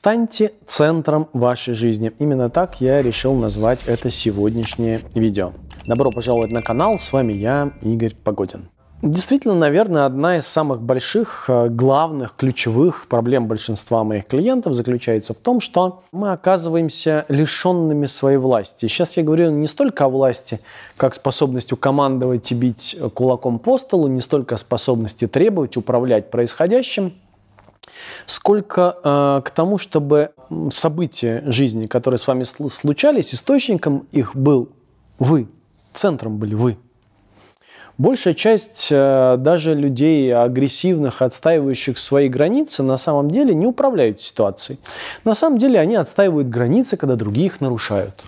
Станьте центром вашей жизни. Именно так я решил назвать это сегодняшнее видео. Добро пожаловать на канал, с вами я, Игорь Погодин. Действительно, наверное, одна из самых больших, э, главных, ключевых проблем большинства моих клиентов заключается в том, что мы оказываемся лишенными своей власти. Сейчас я говорю не столько о власти, как способностью командовать и бить кулаком по столу, не столько о способности требовать, управлять происходящим, сколько э, к тому, чтобы события жизни, которые с вами случались, источником их был вы, центром были вы. Большая часть э, даже людей агрессивных, отстаивающих свои границы, на самом деле не управляют ситуацией. На самом деле они отстаивают границы, когда другие их нарушают.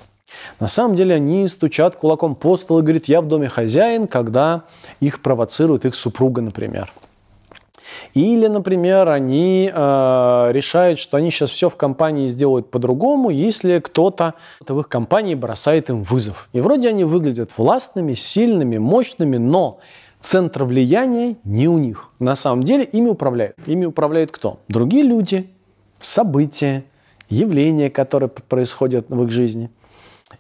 На самом деле они стучат кулаком по столу и говорят, я в доме хозяин, когда их провоцирует их супруга, например. Или, например, они э, решают, что они сейчас все в компании сделают по-другому, если кто-то в их компании бросает им вызов. И вроде они выглядят властными, сильными, мощными, но центр влияния не у них. На самом деле ими управляют. Ими управляют кто? Другие люди, события, явления, которые происходят в их жизни.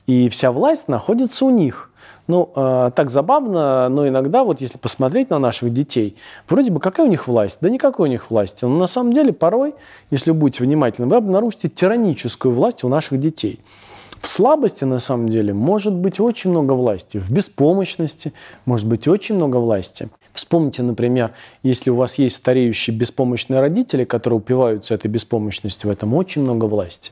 И вся власть находится у них – ну, э, так забавно, но иногда, вот если посмотреть на наших детей, вроде бы какая у них власть? Да никакой у них власти. Но на самом деле порой, если вы будете внимательны, вы обнаружите тираническую власть у наших детей. В слабости, на самом деле, может быть очень много власти. В беспомощности может быть очень много власти. Вспомните, например, если у вас есть стареющие беспомощные родители, которые упиваются этой беспомощностью, в этом очень много власти.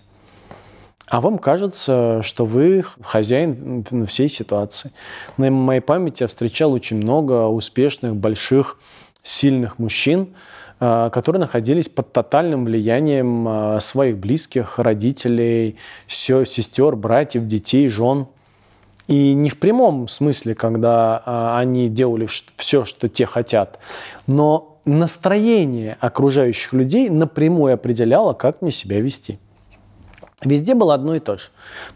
А вам кажется, что вы хозяин всей ситуации. На моей памяти я встречал очень много успешных, больших, сильных мужчин, а, которые находились под тотальным влиянием а, своих близких, родителей, сестер, братьев, детей, жен. И не в прямом смысле, когда а, они делали все, что те хотят, но настроение окружающих людей напрямую определяло, как мне себя вести. Везде было одно и то же.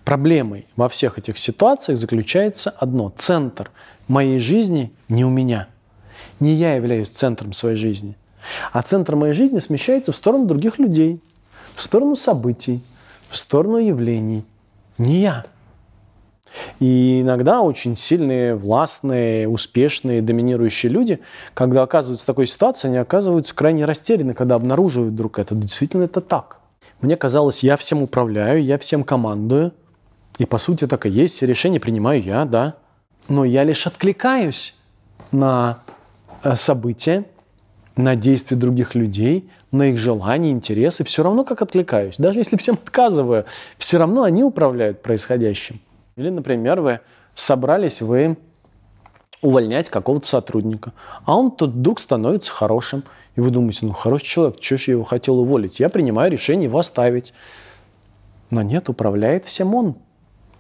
Проблемой во всех этих ситуациях заключается одно. Центр моей жизни не у меня. Не я являюсь центром своей жизни. А центр моей жизни смещается в сторону других людей, в сторону событий, в сторону явлений. Не я. И иногда очень сильные, властные, успешные, доминирующие люди, когда оказываются в такой ситуации, они оказываются крайне растеряны, когда обнаруживают вдруг это. Действительно, это так. Мне казалось, я всем управляю, я всем командую. И по сути так и есть, все решения принимаю я, да. Но я лишь откликаюсь на э, события, на действия других людей, на их желания, интересы. Все равно как откликаюсь. Даже если всем отказываю, все равно они управляют происходящим. Или, например, вы собрались, вы увольнять какого-то сотрудника. А он тут вдруг становится хорошим. И вы думаете, ну хороший человек, что же я его хотел уволить? Я принимаю решение его оставить. Но нет, управляет всем он.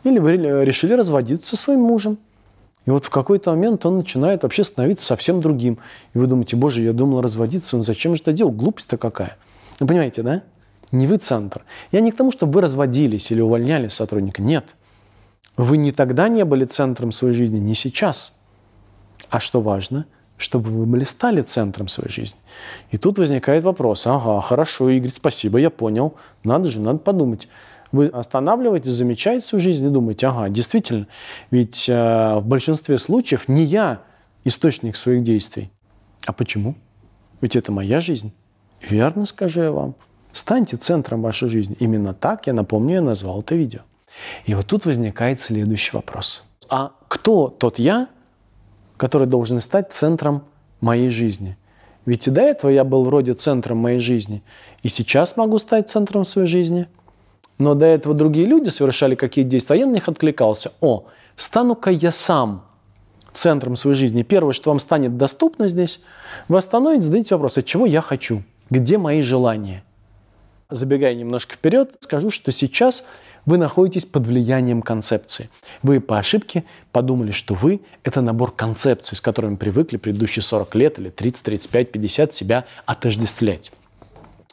Или вы решили разводиться со своим мужем. И вот в какой-то момент он начинает вообще становиться совсем другим. И вы думаете, боже, я думал разводиться, ну зачем же это делал? Глупость-то какая. Вы понимаете, да? Не вы центр. Я не к тому, чтобы вы разводились или увольняли сотрудника. Нет. Вы не тогда не были центром своей жизни, не сейчас. А что важно? Чтобы вы были стали центром своей жизни. И тут возникает вопрос. Ага, хорошо, Игорь, спасибо, я понял. Надо же, надо подумать. Вы останавливаетесь, замечаете свою жизнь и думаете, ага, действительно, ведь э, в большинстве случаев не я источник своих действий. А почему? Ведь это моя жизнь. Верно, скажу я вам. Станьте центром вашей жизни. Именно так, я напомню, я назвал это видео. И вот тут возникает следующий вопрос. А кто тот я, который должен стать центром моей жизни. Ведь и до этого я был вроде центром моей жизни, и сейчас могу стать центром своей жизни. Но до этого другие люди совершали какие-то действия, а я на них откликался. О, стану-ка я сам центром своей жизни. Первое, что вам станет доступно здесь, вы остановитесь, зададите вопрос, от чего я хочу, где мои желания. Забегая немножко вперед, скажу, что сейчас вы находитесь под влиянием концепции. Вы по ошибке подумали, что вы – это набор концепций, с которыми привыкли предыдущие 40 лет или 30, 35, 50 себя отождествлять.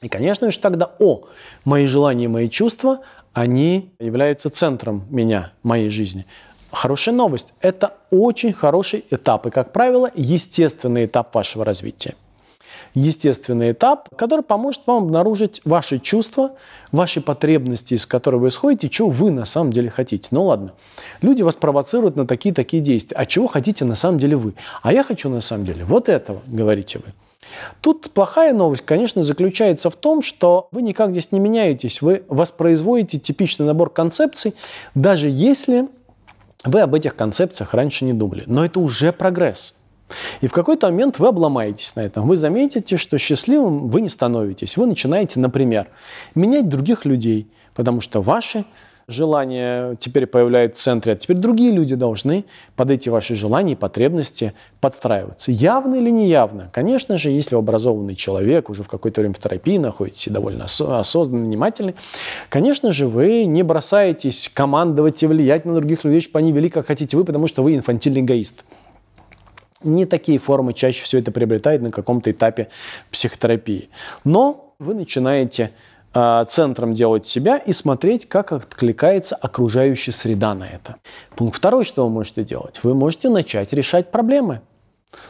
И, конечно же, тогда, о, мои желания, мои чувства, они являются центром меня, моей жизни. Хорошая новость – это очень хороший этап и, как правило, естественный этап вашего развития. Естественный этап, который поможет вам обнаружить ваши чувства, ваши потребности, из которых вы исходите, чего вы на самом деле хотите. Ну ладно, люди вас провоцируют на такие-такие действия. А чего хотите на самом деле вы? А я хочу на самом деле вот этого, говорите вы. Тут плохая новость, конечно, заключается в том, что вы никак здесь не меняетесь. Вы воспроизводите типичный набор концепций, даже если вы об этих концепциях раньше не думали. Но это уже прогресс. И в какой-то момент вы обломаетесь на этом. Вы заметите, что счастливым вы не становитесь. Вы начинаете, например, менять других людей, потому что ваши желания теперь появляются в центре, а теперь другие люди должны под эти ваши желания и потребности подстраиваться. Явно или неявно? Конечно же, если образованный человек, уже в какое-то время в терапии находитесь и довольно осознанный, внимательный, конечно же, вы не бросаетесь командовать и влиять на других людей, чтобы они вели как хотите вы, потому что вы инфантильный эгоист. Не такие формы чаще всего это приобретает на каком-то этапе психотерапии. Но вы начинаете э, центром делать себя и смотреть, как откликается окружающая среда на это. Пункт второй, что вы можете делать? Вы можете начать решать проблемы.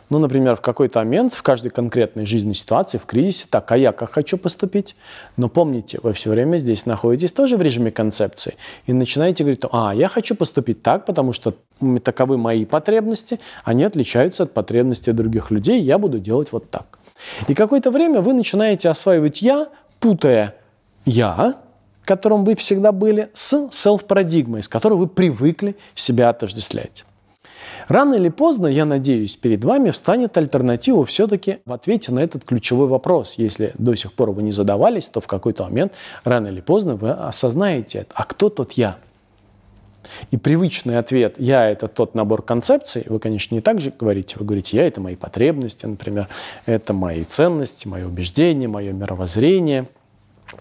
Ну, например, в какой-то момент, в каждой конкретной жизненной ситуации, в кризисе, так, а я как хочу поступить? Но помните, вы все время здесь находитесь тоже в режиме концепции и начинаете говорить, а, я хочу поступить так, потому что таковы мои потребности, они отличаются от потребностей других людей, я буду делать вот так. И какое-то время вы начинаете осваивать «я», путая «я», которым вы всегда были, с self-парадигмой, с которой вы привыкли себя отождествлять. Рано или поздно, я надеюсь, перед вами встанет альтернатива все-таки в ответе на этот ключевой вопрос. Если до сих пор вы не задавались, то в какой-то момент, рано или поздно, вы осознаете. А кто тот я? И привычный ответ «я» — это тот набор концепций. Вы, конечно, не так же говорите. Вы говорите «я» — это мои потребности, например, это мои ценности, мои убеждения, мое мировоззрение.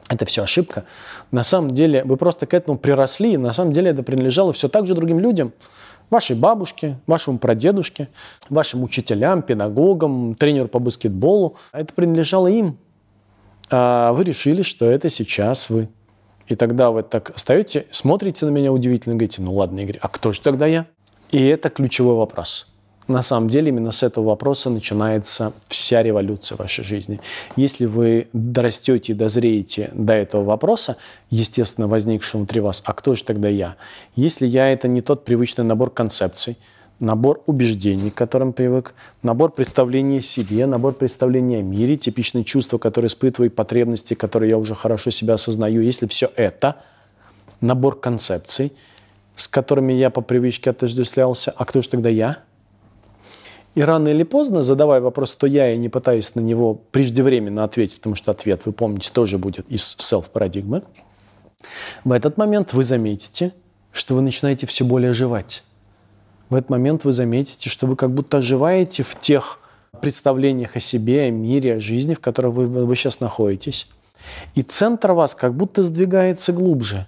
Это все ошибка. На самом деле вы просто к этому приросли, и на самом деле это принадлежало все так же другим людям. Вашей бабушке, вашему прадедушке, вашим учителям, педагогам, тренеру по баскетболу. Это принадлежало им. А вы решили, что это сейчас вы. И тогда вы так стоите, смотрите на меня удивительно, говорите, ну ладно, Игорь, а кто же тогда я? И это ключевой вопрос. На самом деле именно с этого вопроса начинается вся революция вашей жизни. Если вы дорастете и дозреете до этого вопроса, естественно, возникшего внутри вас, а кто же тогда я? Если я – это не тот привычный набор концепций, набор убеждений, к которым привык, набор представлений о себе, набор представлений о мире, типичные чувства, которые испытываю, потребности, которые я уже хорошо себя осознаю. Если все это набор концепций, с которыми я по привычке отождествлялся, а кто же тогда я? И рано или поздно, задавая вопрос, то я и не пытаюсь на него преждевременно ответить, потому что ответ, вы помните, тоже будет из self-парадигмы, в этот момент вы заметите, что вы начинаете все более оживать в этот момент вы заметите, что вы как будто оживаете в тех представлениях о себе, о мире, о жизни, в которой вы, вы сейчас находитесь. И центр вас как будто сдвигается глубже.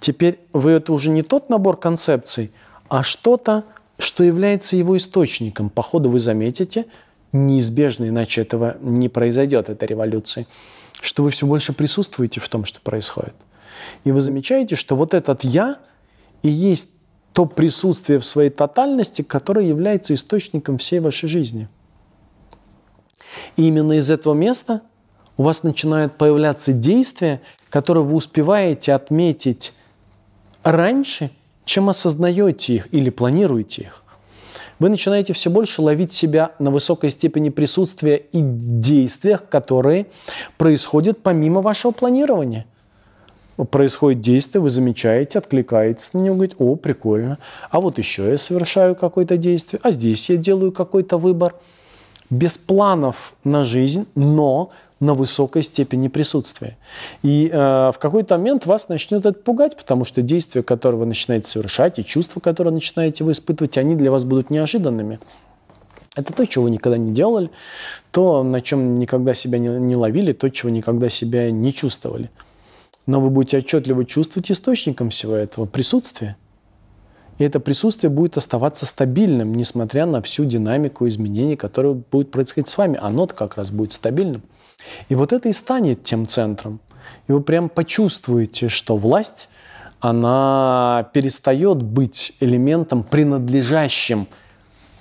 Теперь вы это уже не тот набор концепций, а что-то, что является его источником. По ходу вы заметите, неизбежно, иначе этого не произойдет, этой революции, что вы все больше присутствуете в том, что происходит. И вы замечаете, что вот этот «я» и есть то присутствие в своей тотальности, которое является источником всей вашей жизни. И именно из этого места у вас начинают появляться действия, которые вы успеваете отметить раньше, чем осознаете их или планируете их. Вы начинаете все больше ловить себя на высокой степени присутствия и действиях, которые происходят помимо вашего планирования – происходит действие, вы замечаете, откликаетесь на него, говорите, о, прикольно, а вот еще я совершаю какое-то действие, а здесь я делаю какой-то выбор. Без планов на жизнь, но на высокой степени присутствия. И э, в какой-то момент вас начнет это пугать, потому что действия, которые вы начинаете совершать, и чувства, которые начинаете вы испытывать, они для вас будут неожиданными. Это то, чего вы никогда не делали, то, на чем никогда себя не, не ловили, то, чего никогда себя не чувствовали но вы будете отчетливо чувствовать источником всего этого присутствия. И это присутствие будет оставаться стабильным, несмотря на всю динамику изменений, которые будут происходить с вами. Оно как раз будет стабильным. И вот это и станет тем центром. И вы прям почувствуете, что власть, она перестает быть элементом, принадлежащим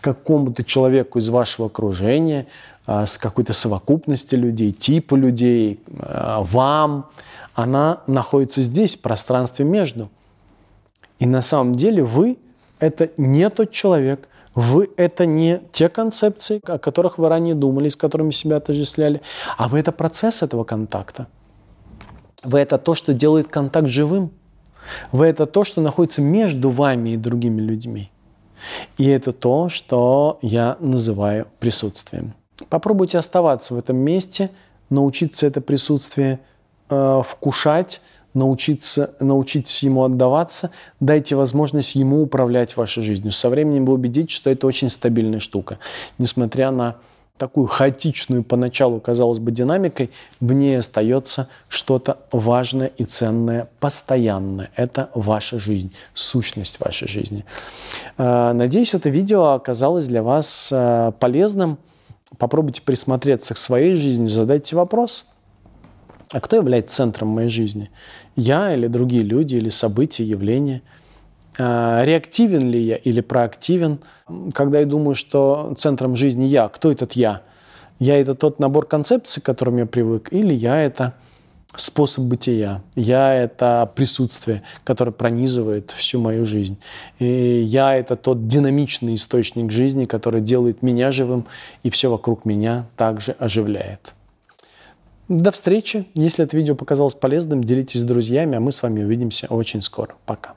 какому-то человеку из вашего окружения, а, с какой-то совокупности людей, типа людей, а, вам, она находится здесь, в пространстве между. И на самом деле вы – это не тот человек, вы – это не те концепции, о которых вы ранее думали, с которыми себя отождествляли, а вы – это процесс этого контакта. Вы – это то, что делает контакт живым. Вы – это то, что находится между вами и другими людьми. И это то, что я называю присутствием. Попробуйте оставаться в этом месте, научиться это присутствие э, вкушать, научиться, научиться ему отдаваться, дайте возможность ему управлять вашей жизнью. Со временем вы убедитесь, что это очень стабильная штука. Несмотря на такую хаотичную поначалу, казалось бы, динамикой, в ней остается что-то важное и ценное, постоянное. Это ваша жизнь, сущность вашей жизни. Э, надеюсь, это видео оказалось для вас э, полезным. Попробуйте присмотреться к своей жизни, задайте вопрос. А кто является центром моей жизни? Я или другие люди, или события, явления? Э, реактивен ли я или проактивен? Когда я думаю, что центром жизни я, кто этот я? Я это тот набор концепций, к которым я привык, или я это способ бытия. Я — это присутствие, которое пронизывает всю мою жизнь. И я — это тот динамичный источник жизни, который делает меня живым, и все вокруг меня также оживляет. До встречи. Если это видео показалось полезным, делитесь с друзьями, а мы с вами увидимся очень скоро. Пока.